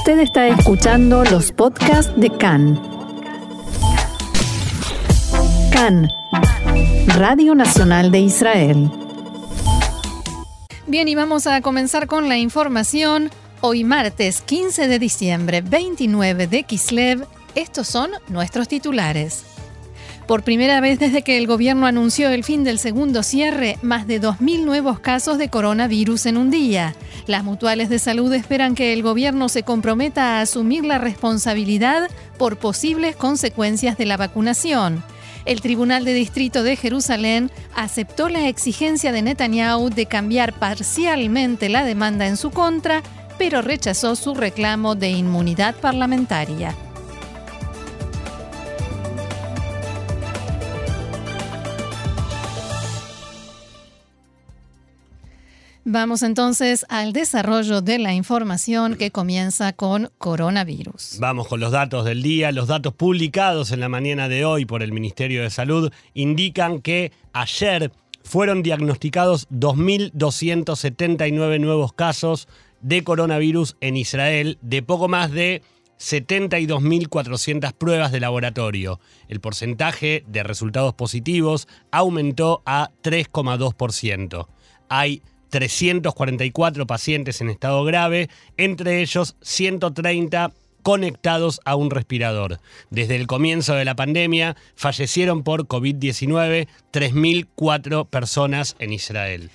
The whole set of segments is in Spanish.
Usted está escuchando los podcasts de CAN. CAN, Radio Nacional de Israel. Bien, y vamos a comenzar con la información. Hoy martes 15 de diciembre, 29 de Kislev, estos son nuestros titulares. Por primera vez desde que el gobierno anunció el fin del segundo cierre, más de 2.000 nuevos casos de coronavirus en un día. Las mutuales de salud esperan que el gobierno se comprometa a asumir la responsabilidad por posibles consecuencias de la vacunación. El Tribunal de Distrito de Jerusalén aceptó la exigencia de Netanyahu de cambiar parcialmente la demanda en su contra, pero rechazó su reclamo de inmunidad parlamentaria. Vamos entonces al desarrollo de la información que comienza con coronavirus. Vamos con los datos del día. Los datos publicados en la mañana de hoy por el Ministerio de Salud indican que ayer fueron diagnosticados 2.279 nuevos casos de coronavirus en Israel, de poco más de 72.400 pruebas de laboratorio. El porcentaje de resultados positivos aumentó a 3,2%. Hay 344 pacientes en estado grave, entre ellos 130 conectados a un respirador. Desde el comienzo de la pandemia fallecieron por COVID-19 3.004 personas en Israel.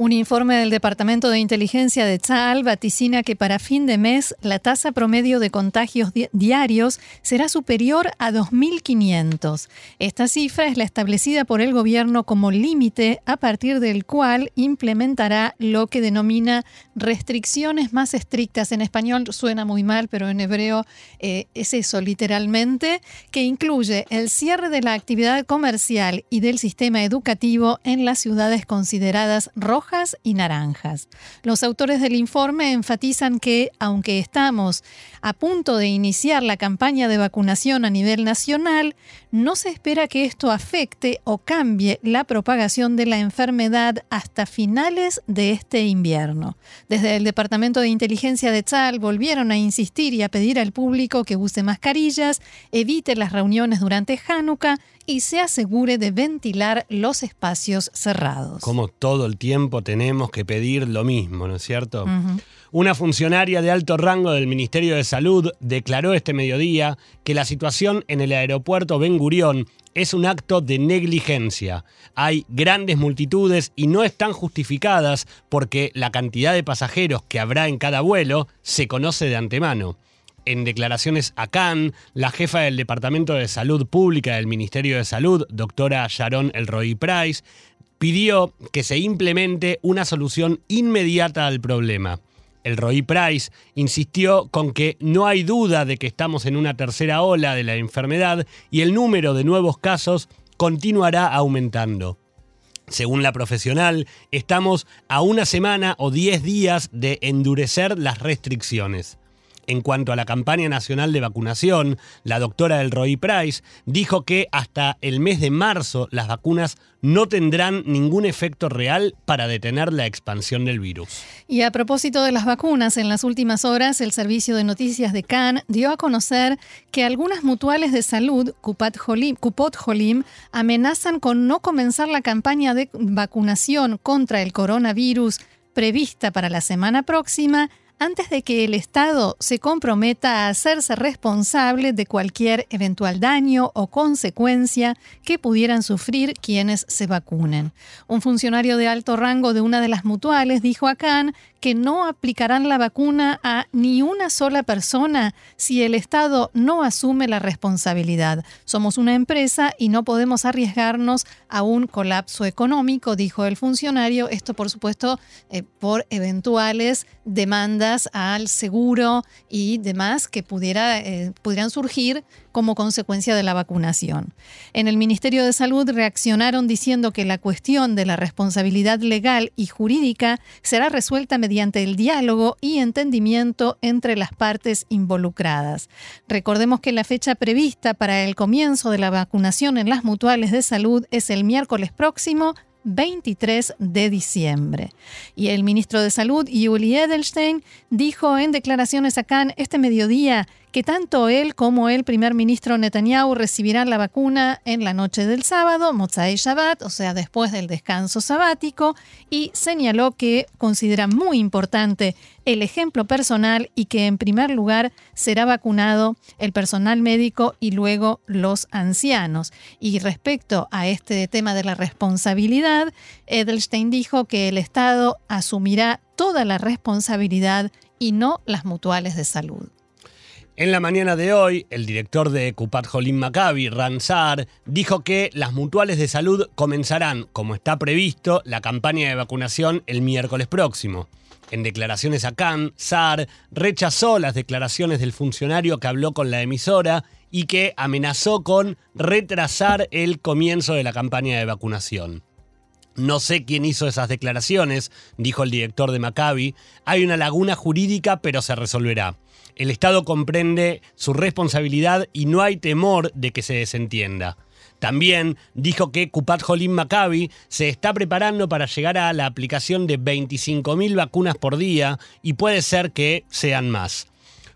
Un informe del Departamento de Inteligencia de Tzal vaticina que para fin de mes la tasa promedio de contagios diarios será superior a 2.500. Esta cifra es la establecida por el gobierno como límite a partir del cual implementará lo que denomina restricciones más estrictas. En español suena muy mal, pero en hebreo eh, es eso literalmente, que incluye el cierre de la actividad comercial y del sistema educativo en las ciudades consideradas rojas y naranjas. Los autores del informe enfatizan que, aunque estamos a punto de iniciar la campaña de vacunación a nivel nacional, no se espera que esto afecte o cambie la propagación de la enfermedad hasta finales de este invierno. Desde el Departamento de Inteligencia de Tzal volvieron a insistir y a pedir al público que use mascarillas, evite las reuniones durante Hanukkah y se asegure de ventilar los espacios cerrados. Como todo el tiempo tenemos que pedir lo mismo, ¿no es cierto? Una funcionaria de alto rango del Ministerio de Salud declaró este mediodía que la situación en el aeropuerto Ben Gurión es un acto de negligencia. Hay grandes multitudes y no están justificadas porque la cantidad de pasajeros que habrá en cada vuelo se conoce de antemano. En declaraciones a Cannes, la jefa del Departamento de Salud Pública del Ministerio de Salud, doctora Sharon Elroy Price, pidió que se implemente una solución inmediata al problema. El Roy Price insistió con que no hay duda de que estamos en una tercera ola de la enfermedad y el número de nuevos casos continuará aumentando. Según la profesional, estamos a una semana o diez días de endurecer las restricciones. En cuanto a la campaña nacional de vacunación, la doctora del Roy Price dijo que hasta el mes de marzo las vacunas no tendrán ningún efecto real para detener la expansión del virus. Y a propósito de las vacunas, en las últimas horas el Servicio de Noticias de Cannes dio a conocer que algunas mutuales de salud, Kupot Holim, amenazan con no comenzar la campaña de vacunación contra el coronavirus prevista para la semana próxima antes de que el Estado se comprometa a hacerse responsable de cualquier eventual daño o consecuencia que pudieran sufrir quienes se vacunen. Un funcionario de alto rango de una de las mutuales dijo a Khan que no aplicarán la vacuna a ni una sola persona si el Estado no asume la responsabilidad. Somos una empresa y no podemos arriesgarnos a un colapso económico, dijo el funcionario. Esto, por supuesto, eh, por eventuales demandas al seguro y demás que pudiera, eh, pudieran surgir como consecuencia de la vacunación. En el Ministerio de Salud reaccionaron diciendo que la cuestión de la responsabilidad legal y jurídica será resuelta mediante el diálogo y entendimiento entre las partes involucradas. Recordemos que la fecha prevista para el comienzo de la vacunación en las mutuales de salud es el miércoles próximo 23 de diciembre. Y el ministro de Salud, Yuli Edelstein, dijo en declaraciones acá este mediodía que tanto él como el primer ministro Netanyahu recibirán la vacuna en la noche del sábado, Motzai Shabbat, o sea, después del descanso sabático, y señaló que considera muy importante el ejemplo personal y que en primer lugar será vacunado el personal médico y luego los ancianos. Y respecto a este tema de la responsabilidad, Edelstein dijo que el Estado asumirá toda la responsabilidad y no las mutuales de salud. En la mañana de hoy, el director de Kupat Jolim Maccabi, Ransar, dijo que las mutuales de salud comenzarán, como está previsto, la campaña de vacunación el miércoles próximo. En declaraciones a Cannes, SAR rechazó las declaraciones del funcionario que habló con la emisora y que amenazó con retrasar el comienzo de la campaña de vacunación. No sé quién hizo esas declaraciones, dijo el director de Maccabi. Hay una laguna jurídica, pero se resolverá. El Estado comprende su responsabilidad y no hay temor de que se desentienda. También dijo que Kupat Jolim Maccabi se está preparando para llegar a la aplicación de 25.000 vacunas por día y puede ser que sean más.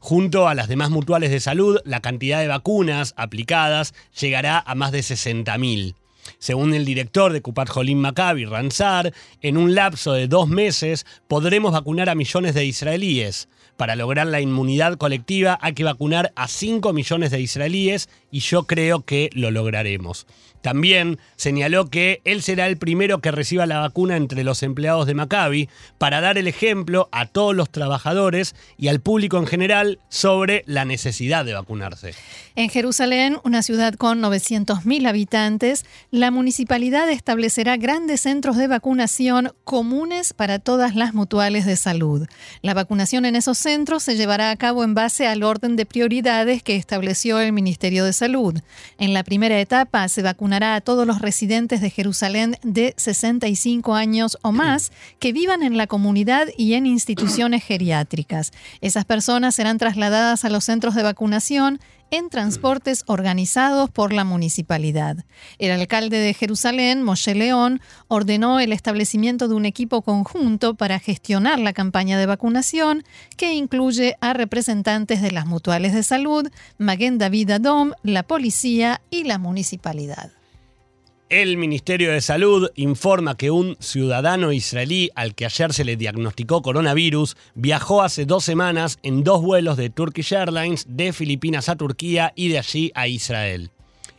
Junto a las demás mutuales de salud, la cantidad de vacunas aplicadas llegará a más de 60.000. Según el director de Kupat Jolim Maccabi, Ransar, en un lapso de dos meses podremos vacunar a millones de israelíes. Para lograr la inmunidad colectiva hay que vacunar a 5 millones de israelíes y yo creo que lo lograremos. También señaló que él será el primero que reciba la vacuna entre los empleados de Maccabi para dar el ejemplo a todos los trabajadores y al público en general sobre la necesidad de vacunarse. En Jerusalén, una ciudad con 900.000 habitantes, la municipalidad establecerá grandes centros de vacunación comunes para todas las mutuales de salud. La vacunación en esos centros se llevará a cabo en base al orden de prioridades que estableció el Ministerio de Salud. En la primera etapa se vacunará a todos los residentes de Jerusalén de 65 años o más que vivan en la comunidad y en instituciones geriátricas. Esas personas serán trasladadas a los centros de vacunación en transportes organizados por la municipalidad. El alcalde de Jerusalén, Moshe León, ordenó el establecimiento de un equipo conjunto para gestionar la campaña de vacunación que incluye a representantes de las mutuales de salud, Maguen David Adom, la policía y la municipalidad. El Ministerio de Salud informa que un ciudadano israelí al que ayer se le diagnosticó coronavirus viajó hace dos semanas en dos vuelos de Turkish Airlines de Filipinas a Turquía y de allí a Israel.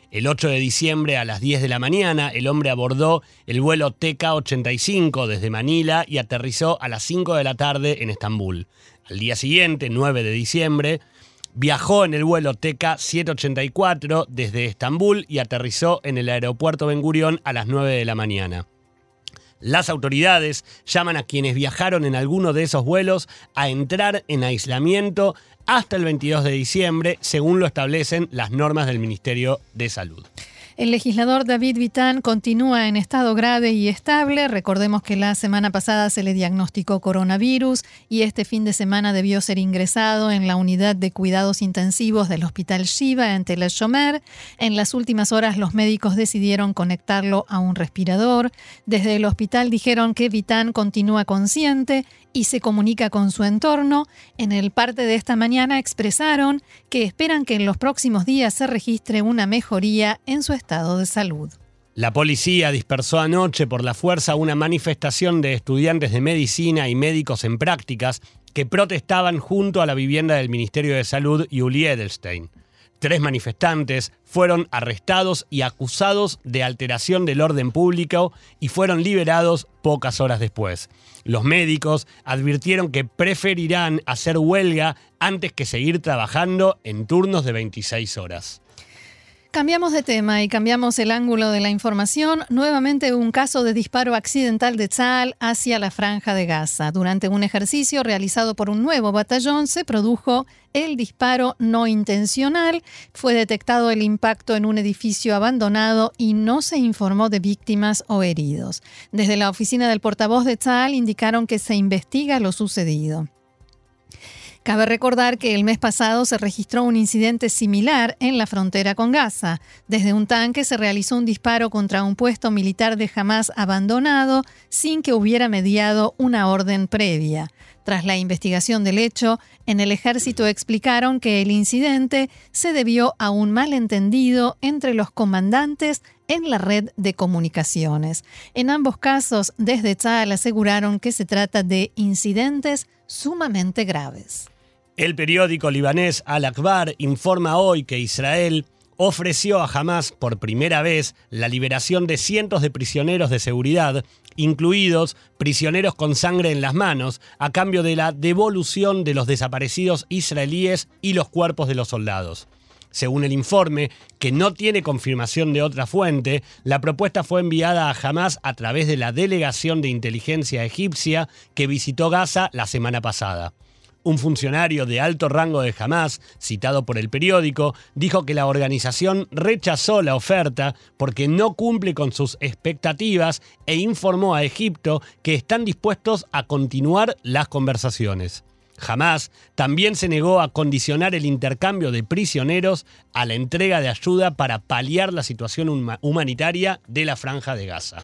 El 8 de diciembre a las 10 de la mañana, el hombre abordó el vuelo TK-85 desde Manila y aterrizó a las 5 de la tarde en Estambul. Al día siguiente, 9 de diciembre, Viajó en el vuelo TK-784 desde Estambul y aterrizó en el aeropuerto Ben Gurión a las 9 de la mañana. Las autoridades llaman a quienes viajaron en alguno de esos vuelos a entrar en aislamiento hasta el 22 de diciembre, según lo establecen las normas del Ministerio de Salud. El legislador David Vitán continúa en estado grave y estable. Recordemos que la semana pasada se le diagnosticó coronavirus y este fin de semana debió ser ingresado en la unidad de cuidados intensivos del Hospital Shiva en Tel. En las últimas horas los médicos decidieron conectarlo a un respirador. Desde el hospital dijeron que Vitán continúa consciente y se comunica con su entorno. En el parte de esta mañana expresaron que esperan que en los próximos días se registre una mejoría en su estado de salud. La policía dispersó anoche por la fuerza una manifestación de estudiantes de medicina y médicos en prácticas que protestaban junto a la vivienda del Ministerio de Salud Uli Edelstein. Tres manifestantes fueron arrestados y acusados de alteración del orden público y fueron liberados pocas horas después. Los médicos advirtieron que preferirán hacer huelga antes que seguir trabajando en turnos de 26 horas. Cambiamos de tema y cambiamos el ángulo de la información. Nuevamente un caso de disparo accidental de Tzal hacia la franja de Gaza. Durante un ejercicio realizado por un nuevo batallón se produjo el disparo no intencional. Fue detectado el impacto en un edificio abandonado y no se informó de víctimas o heridos. Desde la oficina del portavoz de Tzal indicaron que se investiga lo sucedido. Cabe recordar que el mes pasado se registró un incidente similar en la frontera con Gaza. Desde un tanque se realizó un disparo contra un puesto militar de Hamas abandonado sin que hubiera mediado una orden previa. Tras la investigación del hecho, en el ejército explicaron que el incidente se debió a un malentendido entre los comandantes en la red de comunicaciones. En ambos casos, desde Tzal aseguraron que se trata de incidentes sumamente graves. El periódico libanés Al-Akbar informa hoy que Israel ofreció a Hamas por primera vez la liberación de cientos de prisioneros de seguridad, incluidos prisioneros con sangre en las manos, a cambio de la devolución de los desaparecidos israelíes y los cuerpos de los soldados. Según el informe, que no tiene confirmación de otra fuente, la propuesta fue enviada a Hamas a través de la delegación de inteligencia egipcia que visitó Gaza la semana pasada. Un funcionario de alto rango de Hamas, citado por el periódico, dijo que la organización rechazó la oferta porque no cumple con sus expectativas e informó a Egipto que están dispuestos a continuar las conversaciones. Hamas también se negó a condicionar el intercambio de prisioneros a la entrega de ayuda para paliar la situación humanitaria de la franja de Gaza.